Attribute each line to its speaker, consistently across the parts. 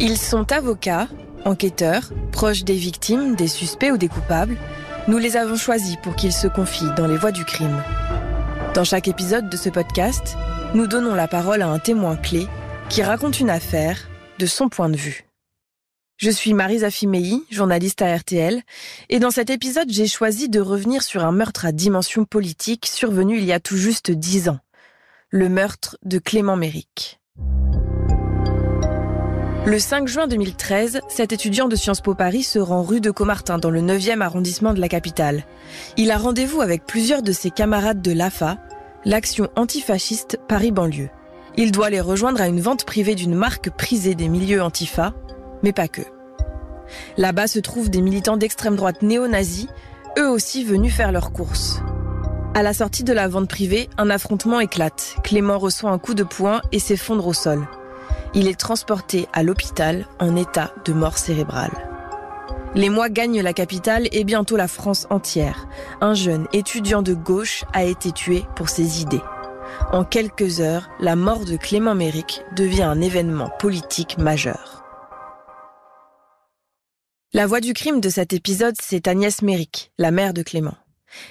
Speaker 1: Ils sont avocats, enquêteurs, proches des victimes, des suspects ou des coupables. Nous les avons choisis pour qu'ils se confient dans les voies du crime. Dans chaque épisode de ce podcast, nous donnons la parole à un témoin clé qui raconte une affaire de son point de vue. Je suis Marisa Fimei, journaliste à RTL, et dans cet épisode, j'ai choisi de revenir sur un meurtre à dimension politique survenu il y a tout juste dix ans. Le meurtre de Clément Méric. Le 5 juin 2013, cet étudiant de Sciences Po Paris se rend rue de Comartin dans le 9e arrondissement de la capitale. Il a rendez-vous avec plusieurs de ses camarades de l'AFA, l'action antifasciste Paris-Banlieue. Il doit les rejoindre à une vente privée d'une marque prisée des milieux antifa, mais pas que. Là-bas se trouvent des militants d'extrême droite néo-nazis, eux aussi venus faire leurs courses. À la sortie de la vente privée, un affrontement éclate. Clément reçoit un coup de poing et s'effondre au sol. Il est transporté à l'hôpital en état de mort cérébrale. Les mois gagnent la capitale et bientôt la France entière. Un jeune étudiant de gauche a été tué pour ses idées. En quelques heures, la mort de Clément Méric devient un événement politique majeur. La voix du crime de cet épisode, c'est Agnès Méric, la mère de Clément.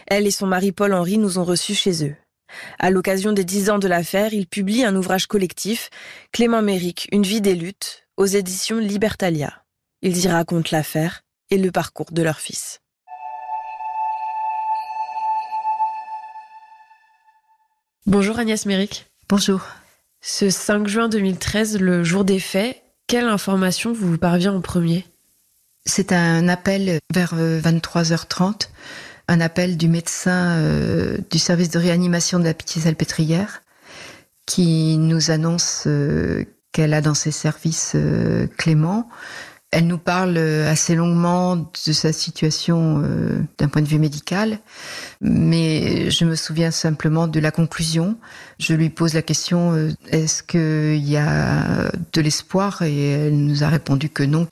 Speaker 1: Elle et son mari Paul-Henri nous ont reçus chez eux. À l'occasion des dix ans de l'affaire, ils publient un ouvrage collectif, Clément Méric, une vie des luttes, aux éditions Libertalia. Ils y racontent l'affaire et le parcours de leur fils. Bonjour Agnès Méric.
Speaker 2: Bonjour.
Speaker 1: Ce 5 juin 2013, le jour des faits, quelle information vous parvient en premier?
Speaker 2: C'est un appel vers 23h30, euh, un appel du médecin euh, du service de réanimation de la Pitié-Salpêtrière qui nous annonce euh, qu'elle a dans ses services Clément. Elle nous parle assez longuement de sa situation d'un point de vue médical, mais je me souviens simplement de la conclusion. Je lui pose la question est-ce qu'il y a de l'espoir? Et elle nous a répondu que non.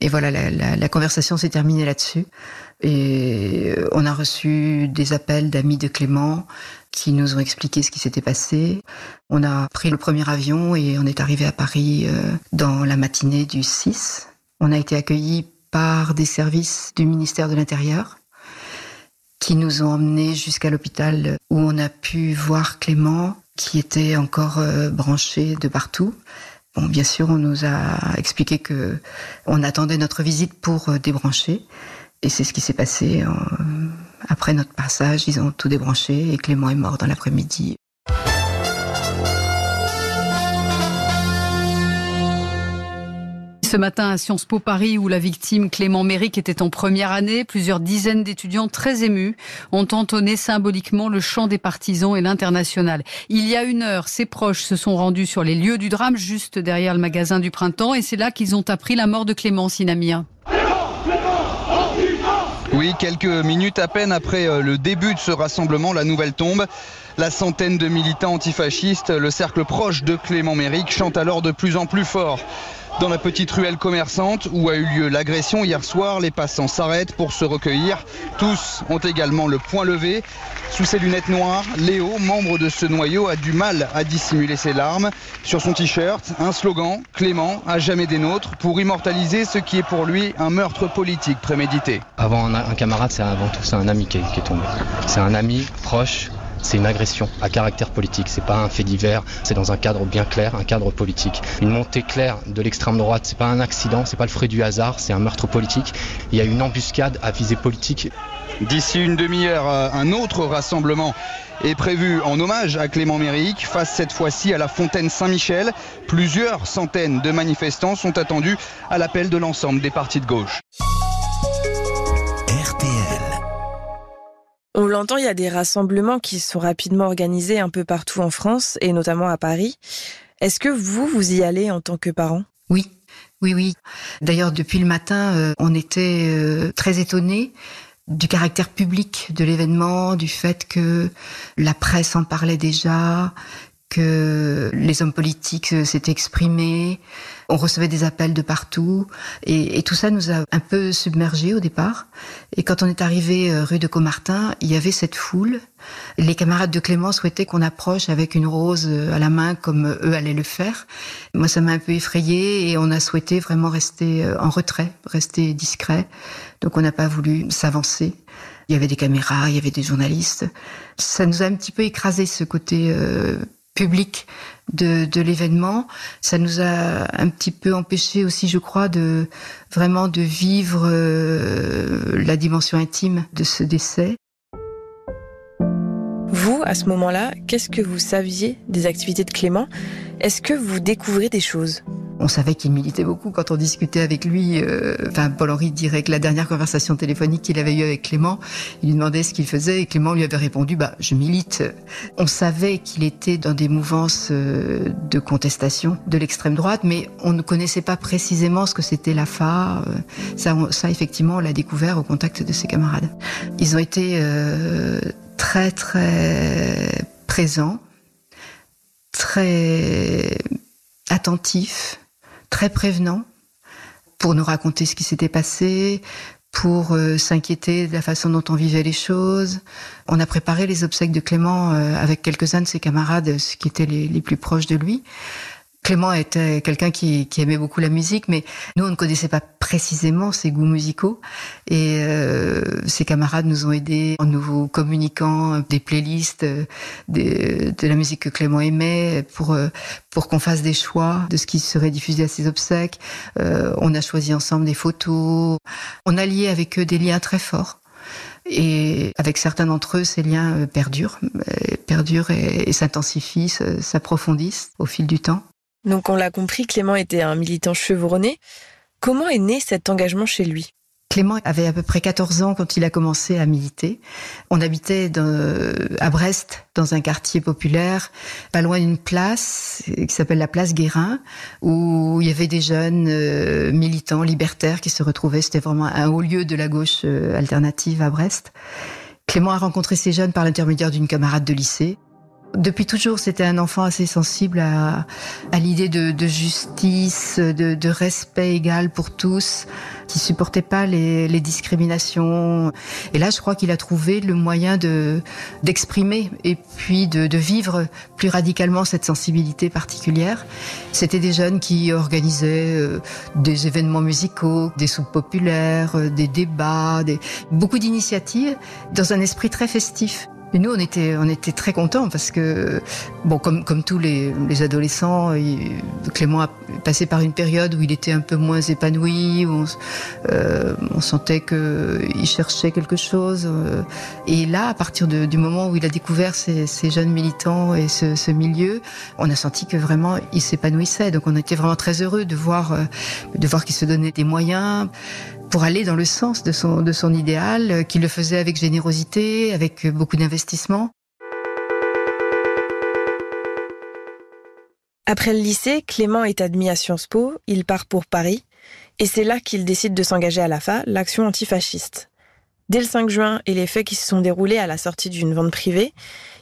Speaker 2: Et voilà, la, conversation s'est terminée là-dessus. Et euh, on a reçu des appels d'amis de Clément qui nous ont expliqué ce qui s'était passé. On a pris le premier avion et on est arrivé à Paris euh, dans la matinée du 6. On a été accueillis par des services du ministère de l'Intérieur qui nous ont emmenés jusqu'à l'hôpital où on a pu voir Clément qui était encore euh, branché de partout. Bon, bien sûr, on nous a expliqué que on attendait notre visite pour euh, débrancher, et c'est ce qui s'est passé. Après notre passage, ils ont tout débranché et Clément est mort dans l'après-midi.
Speaker 3: Ce matin à Sciences Po Paris où la victime Clément Méric était en première année. Plusieurs dizaines d'étudiants très émus ont entonné symboliquement le chant des partisans et l'international. Il y a une heure, ses proches se sont rendus sur les lieux du drame, juste derrière le magasin du printemps, et c'est là qu'ils ont appris la mort de Clément Sinamia.
Speaker 4: Oui, quelques minutes à peine après euh, le début de ce rassemblement, la nouvelle tombe. La centaine de militants antifascistes, le cercle proche de Clément Méric, chante alors de plus en plus fort. Dans la petite ruelle commerçante où a eu lieu l'agression hier soir, les passants s'arrêtent pour se recueillir. Tous ont également le poing levé. Sous ses lunettes noires, Léo, membre de ce noyau, a du mal à dissimuler ses larmes. Sur son t-shirt, un slogan, Clément, à jamais des nôtres, pour immortaliser ce qui est pour lui un meurtre politique prémédité.
Speaker 5: Avant un, camarade, c'est avant tout un ami qui est tombé. C'est un ami proche c'est une agression à caractère politique. C'est pas un fait divers, c'est dans un cadre bien clair, un cadre politique. Une montée claire de l'extrême droite, c'est pas un accident, c'est pas le fruit du hasard, c'est un meurtre politique. Il y a une embuscade à visée politique.
Speaker 4: D'ici une demi-heure, euh, un autre rassemblement est prévu en hommage à Clément Méric, face cette fois-ci à la fontaine Saint-Michel. Plusieurs centaines de manifestants sont attendus à l'appel de l'ensemble des partis de gauche.
Speaker 1: On l'entend, il y a des rassemblements qui sont rapidement organisés un peu partout en France et notamment à Paris. Est-ce que vous, vous y allez en tant que parent
Speaker 2: Oui, oui, oui. D'ailleurs, depuis le matin, euh, on était euh, très étonnés du caractère public de l'événement, du fait que la presse en parlait déjà, que les hommes politiques euh, s'étaient exprimés, on recevait des appels de partout, et, tout ça nous a un peu submergés au départ. Et quand on est arrivé euh, rue de Comartin, il y avait cette foule. Les camarades de Clément souhaitaient qu'on approche avec une rose euh, à la main comme eux allaient le faire. Moi, ça m'a un peu effrayé et on a souhaité vraiment rester en retrait, rester discret. Donc on n'a pas voulu s'avancer. Il y avait des caméras, il y avait des journalistes. Ça nous a un petit peu écrasé ce côté euh, public de, l'événement. Ça nous a un petit peu empêché aussi, je crois, de vraiment de vivre euh, la dimension intime de ce décès.
Speaker 1: Vous, à ce moment-là, qu'est-ce que vous saviez des activités de Clément? Est-ce que vous découvrez des choses?
Speaker 2: On savait qu'il militait beaucoup quand on discutait avec lui. Euh, enfin, Paul-Henri dirait que la dernière conversation téléphonique qu'il avait eue avec Clément, il lui demandait ce qu'il faisait et Clément lui avait répondu bah je milite. On savait qu'il était dans des mouvances euh, de contestation de l'extrême droite, mais on ne connaissait pas précisément ce que c'était la FA. Euh, ça, ça effectivement, on l'a découvert au contact de ses camarades. Ils ont été très très présents, très attentifs très prévenant pour nous raconter ce qui s'était passé, pour euh, s'inquiéter de la façon dont on vivait les choses. On a préparé les obsèques de Clément euh, avec quelques-uns de ses camarades, ce qui étaient les plus proches de lui. Clément était quelqu'un qui, aimait beaucoup la musique, mais nous, on ne connaissait pas précisément ses goûts musicaux. Et euh, ses camarades nous ont aidés en nous communiquant des playlists de la musique que Clément aimait pour, euh, pour qu'on fasse des choix de ce qui serait diffusé à ses obsèques. Euh, on a choisi ensemble des photos. On a lié avec eux des liens très forts. Et avec certains d'entre eux, ces liens perdurent, perdurent et, et s'intensifient, s'approfondissent au fil du temps.
Speaker 1: Donc on l'a compris, Clément était un militant chevronné. Comment est né cet engagement chez lui?
Speaker 2: Clément avait à peu près 14 ans quand il a commencé à militer. On habitait à Brest, dans un quartier populaire, pas loin d'une place qui s'appelle la place Guérin, où il y avait des jeunes euh, militants libertaires qui se retrouvaient. C'était vraiment un haut lieu de la gauche euh, alternative à Brest. Clément a rencontré ces jeunes par l'intermédiaire d'une camarade de lycée. Depuis toujours, c'était un enfant assez sensible à, à l'idée de, de, justice, de, de, respect égal pour tous, qui supportait pas les, les discriminations. Et là, je crois qu'il a trouvé le moyen de d'exprimer et puis de, de, vivre plus radicalement cette sensibilité particulière. C'était des jeunes qui organisaient euh, des événements musicaux, des soupes populaires, euh, des débats, des, beaucoup d'initiatives dans un esprit très festif. Mais nous, on était, très contents parce que, bon, comme, tous les, les adolescents, Clément a passé par une période où il était un peu moins épanoui, où on, euh, sentait qu'il cherchait quelque chose. Euh. Et là, à partir du moment où il a découvert ces, jeunes militants et ce, ce, milieu, on a senti que vraiment il s'épanouissait. Donc on était vraiment très heureux de voir, euh, de voir qu'il se donnait des moyens pour aller dans le sens de son, idéal, euh, qu'il le faisait avec générosité, avec beaucoup d'investissement.
Speaker 1: Après le lycée, Clément est admis à Sciences Po, il part pour Paris, et c'est là qu'il décide de s'engager à l'AFA, l'action antifasciste. Dès le 5 juin et les faits qui se sont déroulés à la sortie d'une vente privée,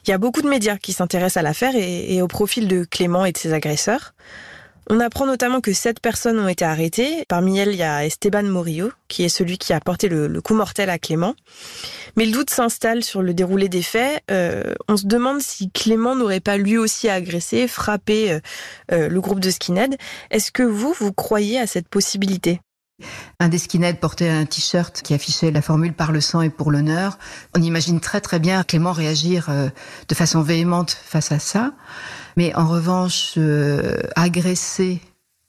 Speaker 1: il y a beaucoup de médias qui s'intéressent à l'affaire et au profil de Clément et de ses agresseurs. On apprend notamment que sept personnes ont été arrêtées. Parmi elles, il y a Esteban Morillo, qui est celui qui a porté le, coup mortel à Clément. Mais le doute s'installe sur le déroulé des faits. Euh, on se demande si Clément n'aurait pas lui aussi agressé, frappé euh, euh, le groupe de skinhead. Est-ce que vous, vous croyez à cette possibilité?
Speaker 2: Un des skinheads portait un t-shirt qui affichait la formule par le sang et pour l'honneur. On imagine très très bien Clément réagir de façon véhémente face à ça. Mais en revanche, euh, agresser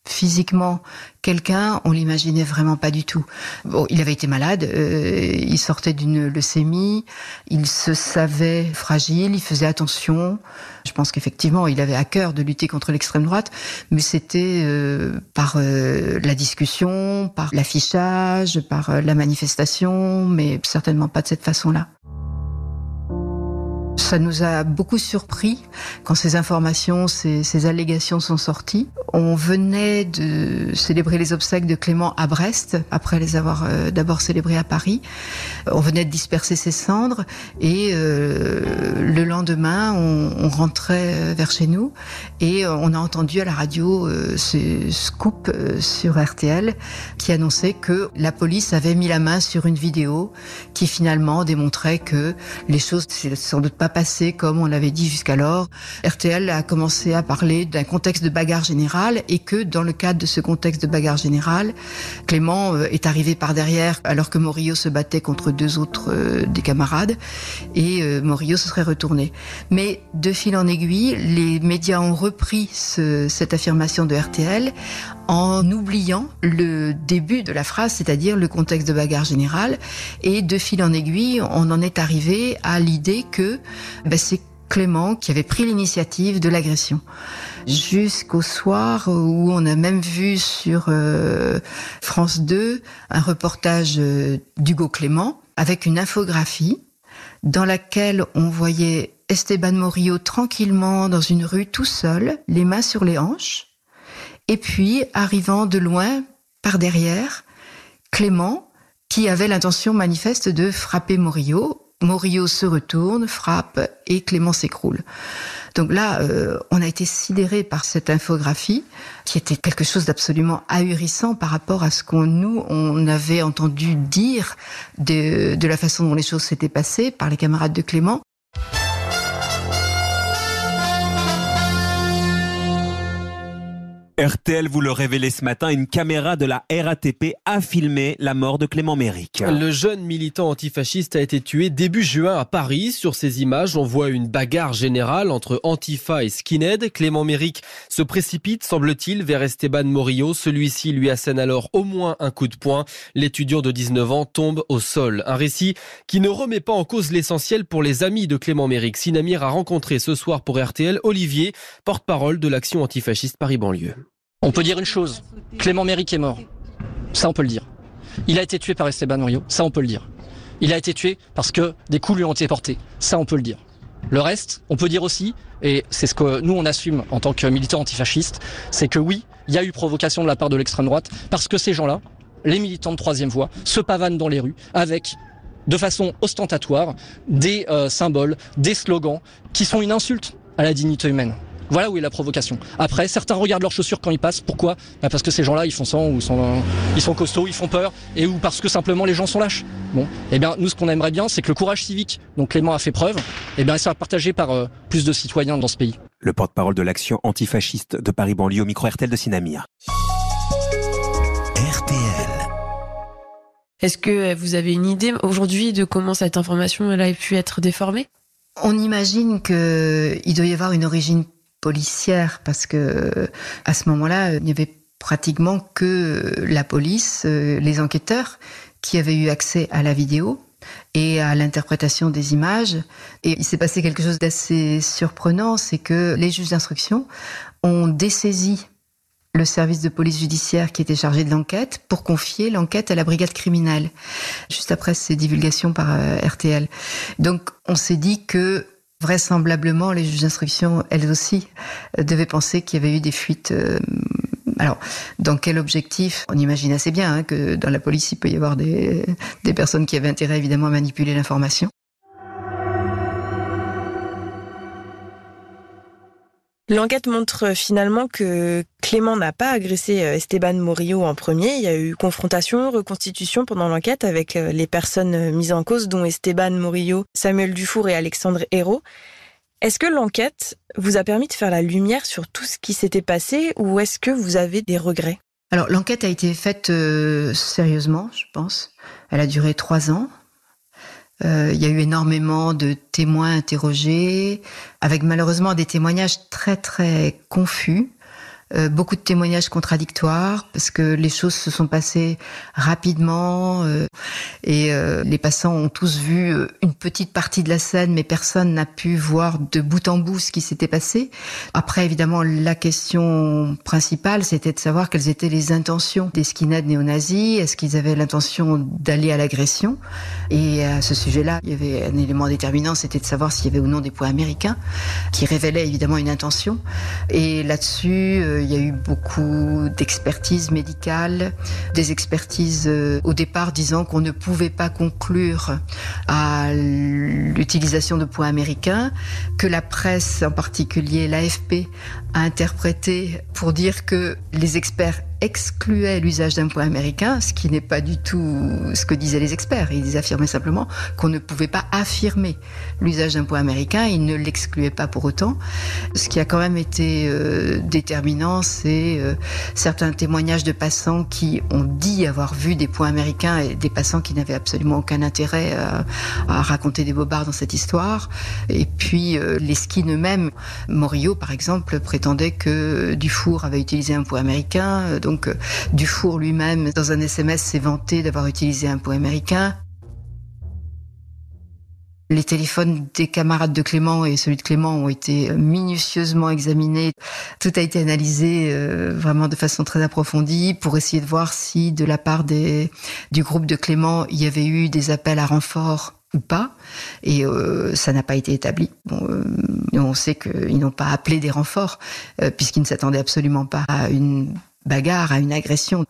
Speaker 2: physiquement quelqu'un, on l'imaginait vraiment pas du tout. Bon, il avait été malade, euh, il sortait d'une leucémie, il se savait fragile, il faisait attention. Je pense qu'effectivement, il avait à cœur de lutter contre l'extrême droite, mais c'était euh, par la discussion, par l'affichage, par la manifestation, mais certainement pas de cette façon-là Ça nous a beaucoup surpris quand ces informations, ces, ces, allégations sont sorties. On venait de célébrer les obsèques de Clément à Brest, après les avoir euh, d'abord célébrés à Paris. On venait de disperser ses cendres et euh, le lendemain, on, on, rentrait vers chez nous et on a entendu à la radio euh, ce scoop euh, sur RTL qui annonçait que la police avait mis la main sur une vidéo qui finalement démontrait que les choses sans doute pas passé comme on l'avait dit jusqu'alors. RTL a commencé à parler d'un contexte de bagarre générale et que dans le cadre de ce contexte de bagarre générale, Clément euh, est arrivé par derrière alors que Morillo se battait contre deux autres euh, des camarades et euh, Morillo se serait retourné. Mais de fil en aiguille, les médias ont repris ce, cette affirmation de RTL en oubliant le début de la phrase, c'est-à-dire le contexte de bagarre générale. Et de fil en aiguille, on en est arrivé à l'idée que ben, c'est Clément qui avait pris l'initiative de l'agression. Jusqu'au soir où on a même vu sur euh, France 2 un reportage euh, d'Hugo Clément avec une infographie dans laquelle on voyait Esteban Morillo tranquillement dans une rue tout seul, les mains sur les hanches, et puis arrivant de loin par derrière, Clément qui avait l'intention manifeste de frapper Morillo Morillo se retourne, frappe et Clément s'écroule. Donc là, euh, on a été sidéré par cette infographie qui était quelque chose d'absolument ahurissant par rapport à ce qu'on nous on avait entendu dire de, de la façon dont les choses s'étaient passées par les camarades de Clément.
Speaker 6: RTL vous le révélait ce matin, une caméra de la RATP a filmé la mort de Clément Méric.
Speaker 7: Le jeune militant antifasciste a été tué début juin à Paris. Sur ces images, on voit une bagarre générale entre Antifa et Skinhead. Clément Méric se précipite, semble-t-il, vers Esteban Morillo. Celui-ci lui assène alors au moins un coup de poing. L'étudiant de 19 ans tombe au sol. Un récit qui ne remet pas en cause l'essentiel pour les amis de Clément Méric. Sinamir a rencontré ce soir pour RTL Olivier, porte-parole de l'action antifasciste Paris-Banlieue.
Speaker 8: On peut dire une chose, Clément Méric est mort. Ça, on peut le dire. Il a été tué par Esteban Murillo. Ça, on peut le dire. Il a été tué parce que des coups lui ont été portés. Ça, on peut le dire. Le reste, on peut dire aussi, et c'est ce que nous on assume en tant que militants antifascistes, c'est que oui, il y a eu provocation de la part de l'extrême droite, parce que ces gens-là, les militants de troisième voie, se pavanent dans les rues avec, de façon ostentatoire, des euh, symboles, des slogans qui sont une insulte à la dignité humaine. Voilà où est la provocation. Après, certains regardent leurs chaussures quand ils passent. Pourquoi? Bah Parce que ces gens-là, ils font sang ou sont, ils sont costauds, ils font peur, et ou parce que simplement les gens sont lâches. Bon, eh bien, nous, ce qu'on aimerait bien, c'est que le courage civique dont Clément a fait preuve, eh bien, il soit partagé par euh, plus de citoyens dans ce pays.
Speaker 6: Le porte-parole de l'action antifasciste de Paris-Banlieue au micro RTL de Sinamir.
Speaker 1: RTL. Est-ce que vous avez une idée aujourd'hui de comment cette information elle a pu être déformée?
Speaker 2: On imagine qu'il doit y avoir une origine policière parce que à ce moment-là, il n'y avait pratiquement que la police, euh, les enquêteurs qui avaient eu accès à la vidéo et à l'interprétation des images. Et il s'est passé quelque chose d'assez surprenant, c'est que les juges d'instruction ont dessaisi le service de police judiciaire qui était chargé de l'enquête pour confier l'enquête à la brigade criminelle, juste après ces divulgations par euh, RTL. Donc on s'est dit que vraisemblablement, les juges d'instruction, elles aussi, euh, devaient penser qu'il y avait eu des fuites. Euh, alors, dans quel objectif? On imagine assez bien hein, que dans la police, il peut y avoir des, des personnes qui avaient intérêt évidemment à manipuler l'information.
Speaker 1: L'enquête montre finalement que Clément n'a pas agressé euh, Esteban Morillo en premier. Il y a eu confrontation, reconstitution pendant l'enquête avec euh, les personnes euh, mises en cause, dont Esteban Morillo, Samuel Dufour et Alexandre Hérault. Est-ce que l'enquête vous a permis de faire la lumière sur tout ce qui s'était passé ou est-ce que vous avez des regrets?
Speaker 2: Alors l'enquête a été faite sérieusement, je pense. Elle a duré trois ans. Euh, il y a eu énormément de témoins interrogés, avec malheureusement des témoignages très très confus, euh, beaucoup de témoignages contradictoires parce que les choses se sont passées rapidement euh, et euh, les passants ont tous vu une petite partie de la scène mais personne n'a pu voir de bout en bout ce qui s'était passé. Après évidemment la question principale c'était de savoir quelles étaient les intentions des skinheads néo-nazis, est-ce qu'ils avaient l'intention d'aller à l'agression? Et à ce sujet-là il y avait un élément déterminant c'était de savoir s'il y avait ou non des points américains qui révélaient évidemment une intention. Et là-dessus il y a eu beaucoup d'expertises médicales, des expertises euh, au départ disant qu'on ne pouvait pas conclure à l'utilisation de points américains, que la presse, en particulier l'AFP, a interprété pour dire que les experts excluait l'usage d'un point américain, ce qui n'est pas du tout ce que disaient les experts. Ils affirmaient simplement qu'on ne pouvait pas affirmer l'usage d'un point américain, ils ne l'excluaient pas pour autant. Ce qui a quand même été euh, déterminant, c'est euh, certains témoignages de passants qui ont dit avoir vu des points américains et des passants qui n'avaient absolument aucun intérêt à, raconter des bobards dans cette histoire. Et puis euh, les skins eux-mêmes, Morio par exemple prétendait que Dufour avait utilisé un point américain, donc euh, Dufour lui-même, dans un SMS, s'est vanté d'avoir utilisé un point américain. Les téléphones des camarades de Clément et celui de Clément ont été minutieusement examinés. Tout a été analysé euh, vraiment de façon très approfondie pour essayer de voir si de la part du groupe de Clément, il y avait eu des appels à renfort ou pas, et euh, ça n'a pas été établi. On sait qu'ils n'ont pas appelé des renforts, puisqu'ils ne s'attendaient absolument pas à une bagarre, à une agression.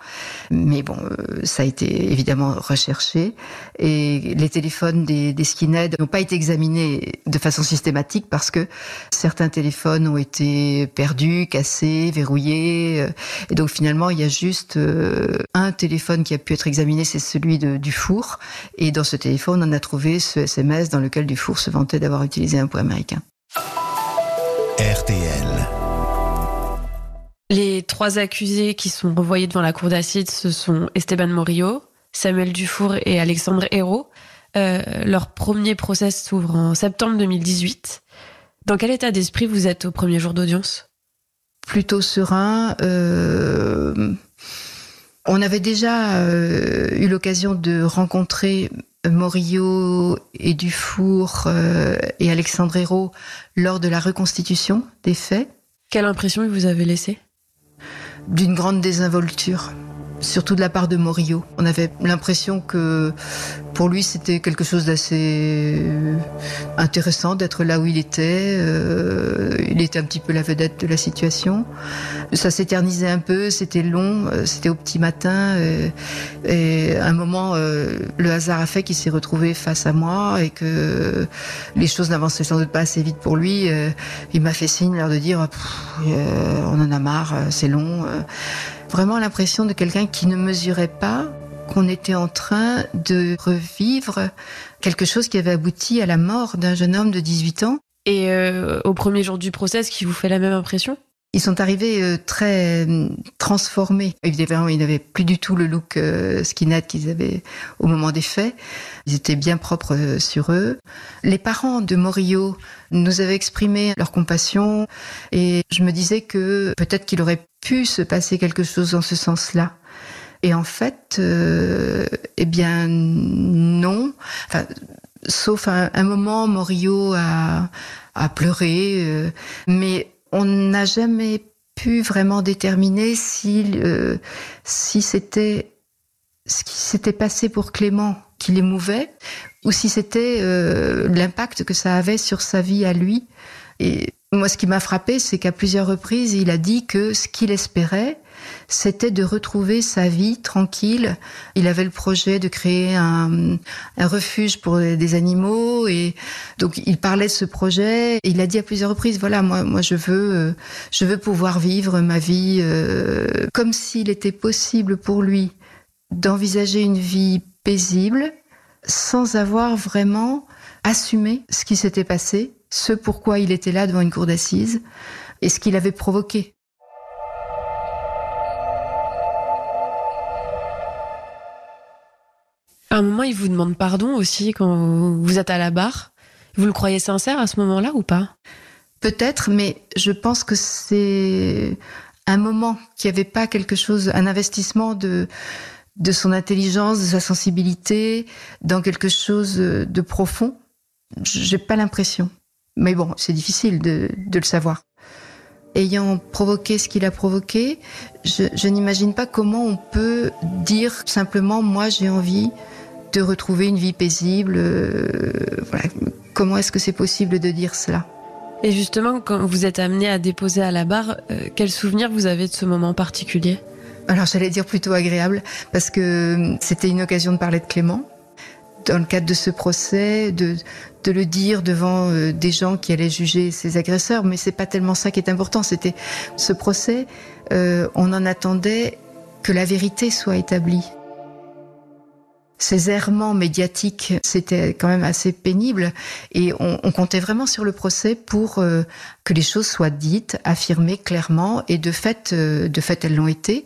Speaker 2: Mais bon, euh, ça a été évidemment recherché. Et les téléphones des, des skinheads n'ont pas été examinés de façon systématique parce que certains téléphones ont été perdus, cassés, verrouillés. Euh, et donc finalement, il y a juste euh, un téléphone qui a pu être examiné, c'est celui de Dufour. Et dans ce téléphone, on a trouvé ce SMS dans lequel Dufour se vantait d'avoir utilisé un point américain.
Speaker 1: Les trois accusés qui sont revoyés devant la cour d'assises, ce sont Esteban Morillo, Samuel Dufour et Alexandre Hérault. Euh, leur premier procès s'ouvre en septembre 2018. Dans quel état d'esprit vous êtes au premier jour d'audience?
Speaker 2: Plutôt serein. Euh, on avait déjà euh, eu l'occasion de rencontrer Morillo et Dufour et Alexandre Hérault lors de la reconstitution des faits.
Speaker 1: Quelle impression vous avez laissé
Speaker 2: d'une grande désinvolture surtout de la part de Morillo. On avait l'impression que pour lui c'était quelque chose d'assez intéressant d'être là où il était. Euh, il était un petit peu la vedette de la situation. Ça s'éternisait un peu, c'était long, euh, c'était au petit matin. Et, euh, et à un moment, le hasard a fait qu'il s'est retrouvé face à moi et que les choses n'avançaient sans doute pas assez vite pour lui. il m'a fait signe l'air de dire on en a marre, c'est long vraiment l'impression de quelqu'un qui ne mesurait pas qu'on était en train de revivre quelque chose qui avait abouti à la mort d'un jeune homme de 18 ans.
Speaker 1: Et euh, au premier jour du procès, est-ce qui vous fait la même impression?
Speaker 2: Ils sont arrivés euh, très euh, transformés. Évidemment, ils n'avaient plus du tout le look skinhead qu'ils avaient au moment des faits. Ils étaient bien propres sur eux. Les parents de Morillo nous avaient exprimé leur compassion et je me disais que peut-être qu'il aurait pu se passer quelque chose dans ce sens-là. Et en fait, euh, eh bien non. Enfin, sauf un, moment, Morio a, a pleuré, euh, mais on n'a jamais pu vraiment déterminer si, euh, si c'était ce qui s'était passé pour Clément qui l'émouvait, ou si c'était euh, l'impact que ça avait sur sa vie à lui. Et moi, ce qui m'a frappé, c'est qu'à plusieurs reprises, il a dit que ce qu'il espérait, c'était de retrouver sa vie tranquille. Il avait le projet de créer un, refuge pour des animaux et donc il parlait de ce projet. il a dit à plusieurs reprises voilà moi moi je veux euh, je veux pouvoir vivre ma vie euh, comme s'il était possible pour lui d'envisager une vie paisible sans avoir vraiment assumé ce qui s'était passé ce pourquoi il était là devant une cour d'assises et ce qu'il avait provoqué.
Speaker 1: Moment, il vous demande pardon aussi quand vous êtes à la barre. Vous le croyez sincère à ce moment-là ou pas?
Speaker 2: Peut-être, mais je pense que c'est un moment, qu'il n'y avait pas quelque chose, un investissement de, de son intelligence, de sa sensibilité, dans quelque chose de profond. J'ai pas l'impression. Mais bon, c'est difficile de, de, le savoir. Ayant provoqué ce qu'il a provoqué, je, je n'imagine pas comment on peut dire simplement moi j'ai envie de retrouver une vie paisible. Euh, voilà. Comment est-ce que c'est possible de dire cela?
Speaker 1: Et justement, quand vous êtes amené à déposer à la barre, euh, quel souvenir vous avez de ce moment particulier?
Speaker 2: Alors j'allais dire plutôt agréable, parce que euh, c'était une occasion de parler de Clément. Dans le cadre de ce procès, de, de le dire devant euh, des gens qui allaient juger ses agresseurs, mais c'est pas tellement ça qui est important. C'était ce procès, euh, on en attendait que la vérité soit établie ces errements médiatiques, c'était quand même assez pénible. Et on, on, comptait vraiment sur le procès pour euh, que les choses soient dites, affirmées clairement. Et de fait, euh, de fait, elles l'ont été.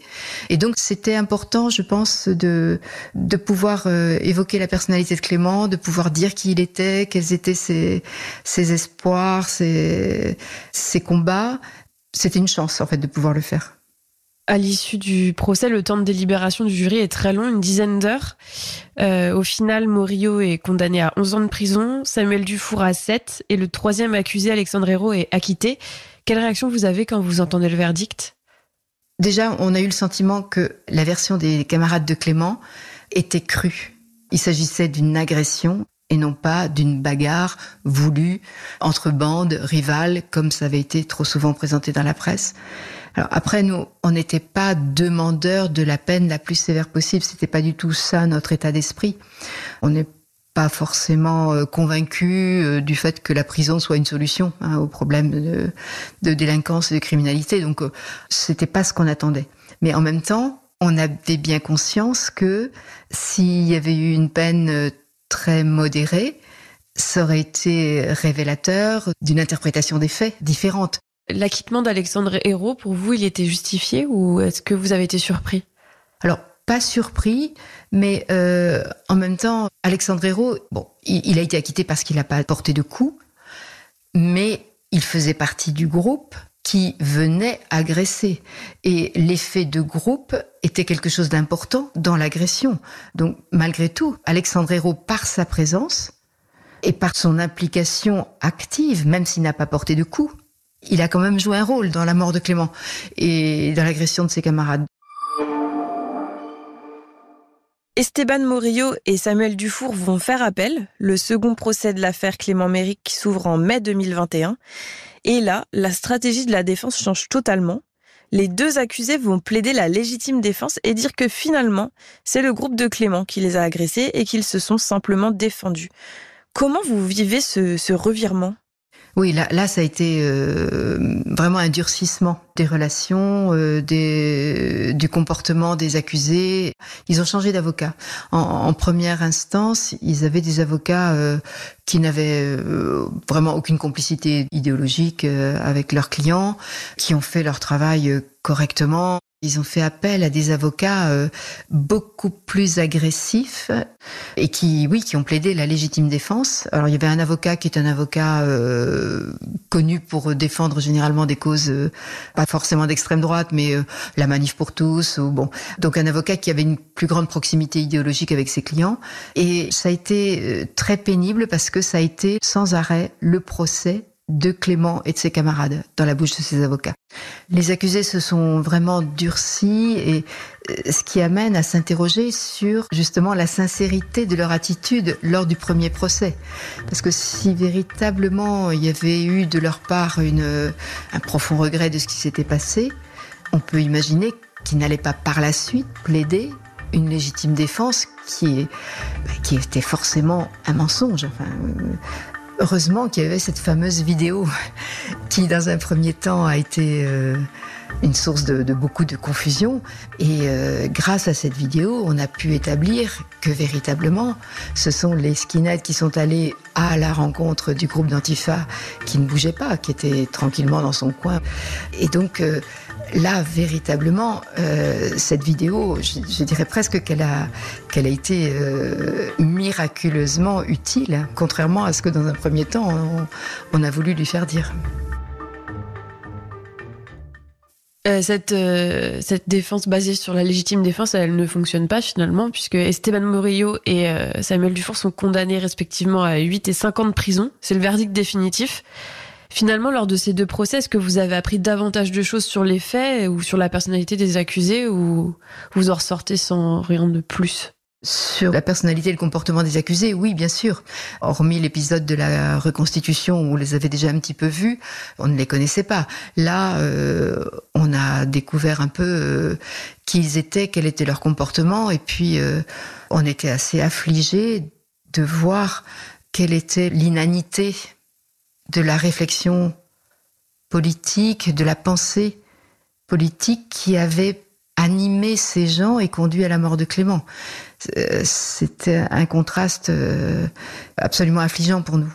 Speaker 2: Et donc, c'était important, je pense, de de pouvoir euh, évoquer la personnalité de Clément, de pouvoir dire qui il était, quels étaient ses ses espoirs, ses ses combats. C'était une chance, en fait, de pouvoir le faire.
Speaker 1: À l'issue du procès, le temps de délibération du jury est très long, une dizaine d'heures. Euh, au final, Morio est condamné à 11 ans de prison, Samuel Dufour à 7 et le troisième accusé, Alexandre Hérault, est acquitté. Quelle réaction vous avez quand vous entendez le verdict?
Speaker 2: Déjà, on a eu le sentiment que la version des camarades de Clément était crue. Il s'agissait d'une agression et non pas d'une bagarre voulue entre bandes rivales, comme ça avait été trop souvent présenté dans la presse. Alors après, nous, on n'était pas demandeurs de la peine la plus sévère possible. C'était pas du tout ça notre état d'esprit. On n'est pas forcément euh, convaincu euh, du fait que la prison soit une solution hein, au problème de, de, délinquance et de criminalité. Donc, euh, c'était pas ce qu'on attendait. Mais en même temps, on avait bien conscience que s'il y avait eu une peine très modérée, ça aurait été révélateur d'une interprétation des faits différente.
Speaker 1: L'acquittement d'Alexandre Hérault, pour vous, il était justifié ou est-ce que vous avez été surpris?
Speaker 2: Alors, pas surpris, mais euh, en même temps, Alexandre Hérault, bon, il, il a été acquitté parce qu'il n'a pas porté de coups, mais il faisait partie du groupe qui venait agresser. Et l'effet de groupe était quelque chose d'important dans l'agression. Donc, malgré tout, Alexandre Hérault, par sa présence et par son implication active, même s'il n'a pas porté de coups, il a quand même joué un rôle dans la mort de Clément et dans l'agression de ses camarades.
Speaker 1: Esteban Morillo et Samuel Dufour vont faire appel, le second procès de l'affaire Clément Méric s'ouvre en mai 2021. Et là, la stratégie de la défense change totalement. Les deux accusés vont plaider la légitime défense et dire que finalement, c'est le groupe de Clément qui les a agressés et qu'ils se sont simplement défendus. Comment vous vivez ce revirement?
Speaker 2: Oui, là, là, ça a été euh, vraiment un durcissement des relations, euh, des, du comportement des accusés. Ils ont changé d'avocat. En, en, première instance, ils avaient des avocats euh, qui n'avaient euh, vraiment aucune complicité idéologique euh, avec leurs clients, qui ont fait leur travail euh, correctement. Ils ont fait appel à des avocats euh, beaucoup plus agressifs et qui, oui, qui ont plaidé la légitime défense. Alors il y avait un avocat qui est un avocat euh, connu pour défendre généralement des causes euh, pas forcément d'extrême droite, mais euh, la manif pour tous. Ou bon, donc un avocat qui avait une plus grande proximité idéologique avec ses clients. Et ça a été euh, très pénible parce que ça a été sans arrêt le procès de Clément et de ses camarades dans la bouche de ses avocats. Les accusés se sont vraiment durcis et euh, ce qui amène à s'interroger sur justement la sincérité de leur attitude lors du premier procès. Parce que si véritablement il y avait eu de leur part une, un profond regret de ce qui s'était passé, on peut imaginer qu'ils n'allaient pas par la suite plaider une légitime défense qui, est, qui était forcément un mensonge. Enfin, Heureusement qu'il y avait cette fameuse vidéo qui, dans un premier temps, a été euh, une source de, de, beaucoup de confusion. Et euh, grâce à cette vidéo, on a pu établir que véritablement, ce sont les skinheads qui sont allés à la rencontre du groupe d'Antifa qui ne bougeait pas, qui était tranquillement dans son coin. Et donc, euh, là, véritablement, euh, cette vidéo, je, dirais presque qu'elle a, qu'elle a été euh, miraculeusement utile, contrairement à ce que dans un premier temps, on, a voulu lui faire dire.
Speaker 1: Euh, cette, défense basée sur la légitime défense, elle ne fonctionne pas finalement, puisque Esteban Morillo et Samuel Dufour sont condamnés respectivement à 8 et 5 ans de prison. C'est le verdict définitif. Finalement, lors de ces deux procès, est-ce que vous avez appris davantage de choses sur les faits ou sur la personnalité des accusés ou vous en ressortez sans rien de plus?
Speaker 2: Sur la personnalité et le comportement des accusés, oui, bien sûr. Hormis l'épisode de la reconstitution où on les avait déjà un petit peu vus, on ne les connaissait pas. Là, euh, on a découvert un peu euh, qui ils étaient, quel était leur comportement, et puis euh, on était assez affligés de voir quelle était l'inanité de la réflexion politique, de la pensée politique qui avait animé ces gens et conduit à la mort de Clément. Euh, c'était un contraste euh, absolument affligeant pour nous.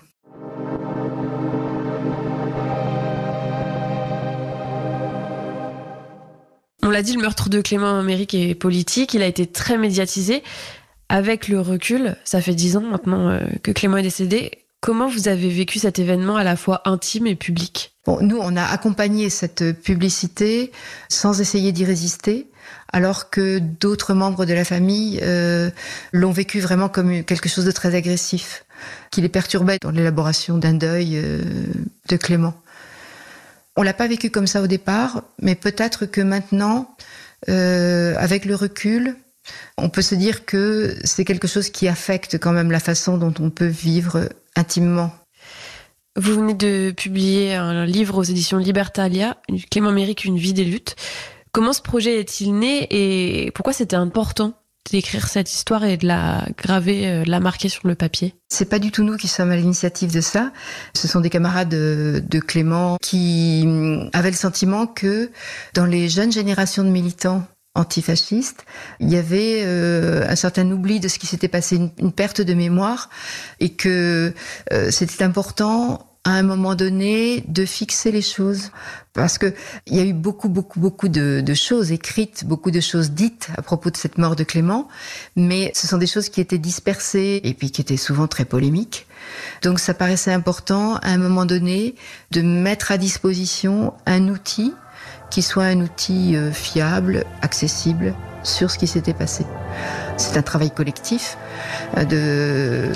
Speaker 1: On l'a dit, le meurtre de Clément Amérique est politique. Il a été très médiatisé. Avec le recul, ça fait dix ans maintenant euh, que Clément est décédé. Comment vous avez vécu cet événement à la fois intime et public
Speaker 2: bon, Nous, on a accompagné cette publicité sans essayer d'y résister alors que d'autres membres de la famille euh, l'ont vécu vraiment comme quelque chose de très agressif, qui les perturbait dans l'élaboration d'un deuil euh, de Clément. On l'a pas vécu comme ça au départ, mais peut-être que maintenant, euh, avec le recul, on peut se dire que c'est quelque chose qui affecte quand même la façon dont on peut vivre intimement.
Speaker 1: Vous venez de publier un livre aux éditions Libertalia, Clément Méric, Une vie des luttes. Comment ce projet est-il né et pourquoi c'était important d'écrire cette histoire et de la graver, euh, de la marquer sur le papier?
Speaker 2: C'est pas du tout nous qui sommes à l'initiative de ça. Ce sont des camarades de, Clément qui hum, avaient le sentiment que dans les jeunes générations de militants antifascistes, il y avait euh, un certain oubli de ce qui s'était passé, une, perte de mémoire, et que euh, c'était important à un moment donné de fixer les choses parce que il y a eu beaucoup beaucoup beaucoup de, de, choses écrites, beaucoup de choses dites à propos de cette mort de Clément, mais ce sont des choses qui étaient dispersées et puis qui étaient souvent très polémiques. Donc ça paraissait important à un moment donné de mettre à disposition un outil qui soit un outil euh, fiable, accessible sur ce qui s'était passé. C'est un travail collectif euh, de,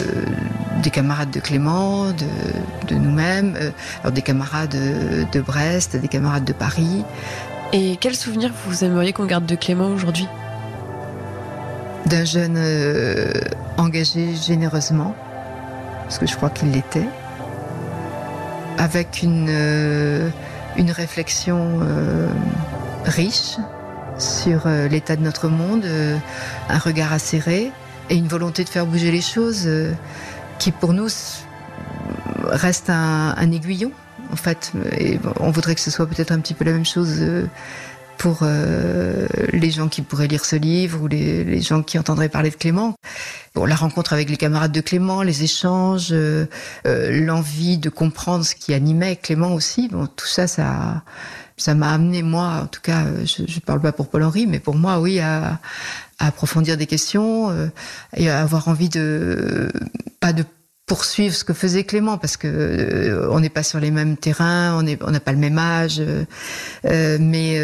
Speaker 2: des camarades de Clément, de, de nous-mêmes, euh, des camarades de, Brest, des camarades de Paris.
Speaker 1: Et quel souvenir vous aimeriez qu'on garde de Clément aujourd'hui?
Speaker 2: D'un jeune euh, engagé généreusement, parce que je crois qu'il l'était, avec une, une réflexion riche sur euh, l'état de notre monde, euh, un regard acéré et une volonté de faire bouger les choses euh, qui pour nous reste un, aiguillon en fait. Et on voudrait que ce soit peut-être un petit peu la même chose pour les gens qui pourraient lire ce livre ou les, gens qui entendraient parler de Clément. Bon, la rencontre avec les camarades de Clément, les échanges, l'envie de comprendre ce qui animait Clément aussi, bon, tout ça, ça, ça m'a amené moi, en tout cas, euh, je, ne parle pas pour Paul Henri, mais pour moi, oui, à, approfondir des questions euh, et à avoir envie de pas de poursuivre ce que faisait Clément parce que euh, on n'est pas sur les mêmes terrains, on on n'a pas le même âge, mais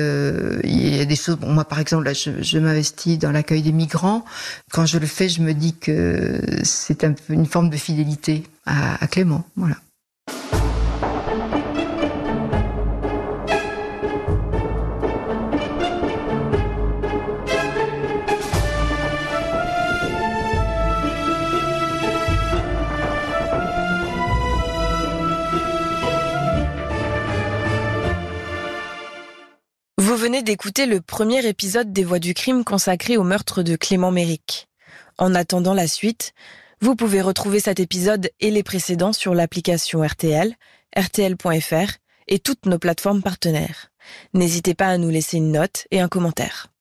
Speaker 2: il y a des choses. Bon, moi, par exemple, là, je, m'investis dans l'accueil des migrants. Quand je le fais, je me dis que c'est un une forme de fidélité à, à Clément. Voilà.
Speaker 1: D'écouter le premier épisode des Voix du crime consacré au meurtre de Clément Méric. En attendant la suite, vous pouvez retrouver cet épisode et les précédents sur l'application RTL, rtl.fr et toutes nos plateformes partenaires. N'hésitez pas à nous laisser une note et un commentaire.